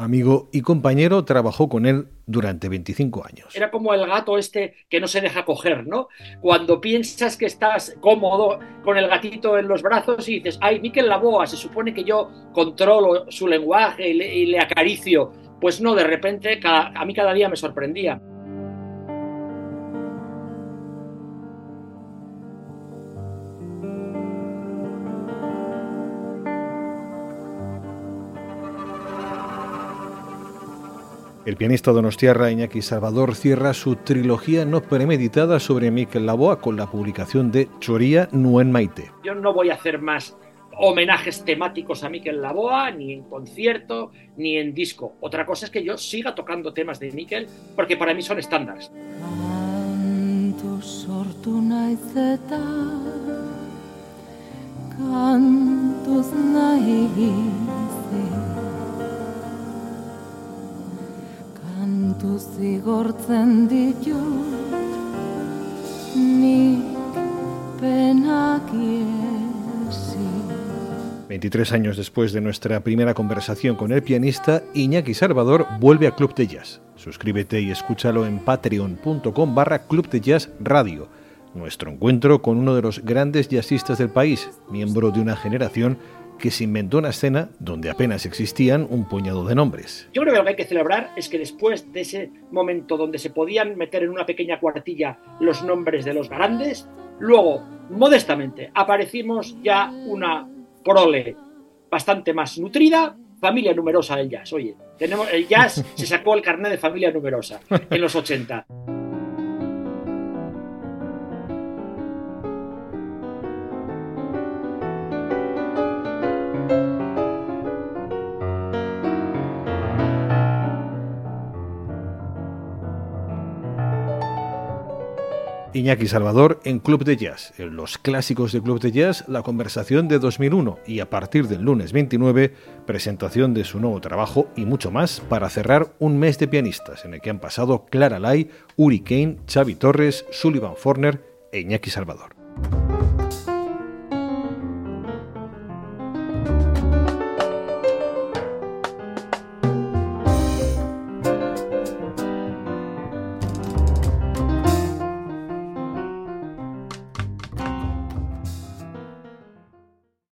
amigo y compañero, trabajó con él durante 25 años. Era como el gato este que no se deja coger, ¿no? Cuando piensas que estás cómodo con el gatito en los brazos y dices, ay, Miquel Laboa, se supone que yo controlo su lenguaje y le, acaricio. Pues no, de repente a mí cada día me sorprendía. El pianista donostiarra Iñaki Salvador cierra su trilogía no premeditada sobre Miquel Laboa con la publicación de Choría Nuen Maite. Yo no voy a hacer más homenajes temáticos a Miquel Laboa, ni en concierto, ni en disco. Otra cosa es que yo siga tocando temas de Miquel, porque para mí son estándares. Kantu zigortzen penak 23 años después de nuestra primera conversación con el pianista, Iñaki Salvador vuelve a Club de Jazz. Suscríbete y escúchalo en patreon.com barra Club de Jazz Radio. Nuestro encuentro con uno de los grandes jazzistas del país, miembro de una generación que se inventó una escena donde apenas existían un puñado de nombres. Yo creo que lo que hay que celebrar es que después de ese momento donde se podían meter en una pequeña cuartilla los nombres de los grandes, luego, modestamente, aparecimos ya una prole bastante más nutrida, familia numerosa del jazz. Oye, tenemos, el jazz se sacó el carnet de familia numerosa en los 80. Iñaki Salvador en Club de Jazz. En los clásicos de Club de Jazz, la conversación de 2001 y a partir del lunes 29, presentación de su nuevo trabajo y mucho más para cerrar un mes de pianistas en el que han pasado Clara Lai, Uri Kane, Xavi Torres, Sullivan Forner e Iñaki Salvador.